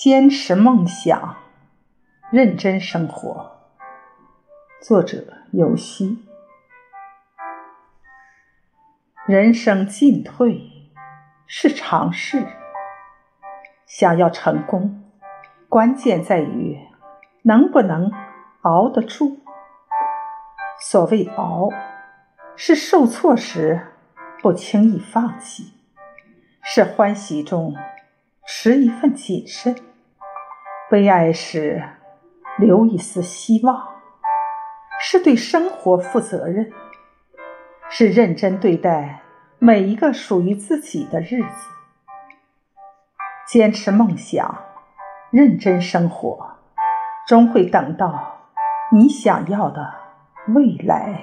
坚持梦想，认真生活。作者：游戏。人生进退是常事，想要成功，关键在于能不能熬得住。所谓熬，是受挫时不轻易放弃，是欢喜中持一份谨慎。悲哀时，留一丝希望，是对生活负责任，是认真对待每一个属于自己的日子。坚持梦想，认真生活，终会等到你想要的未来。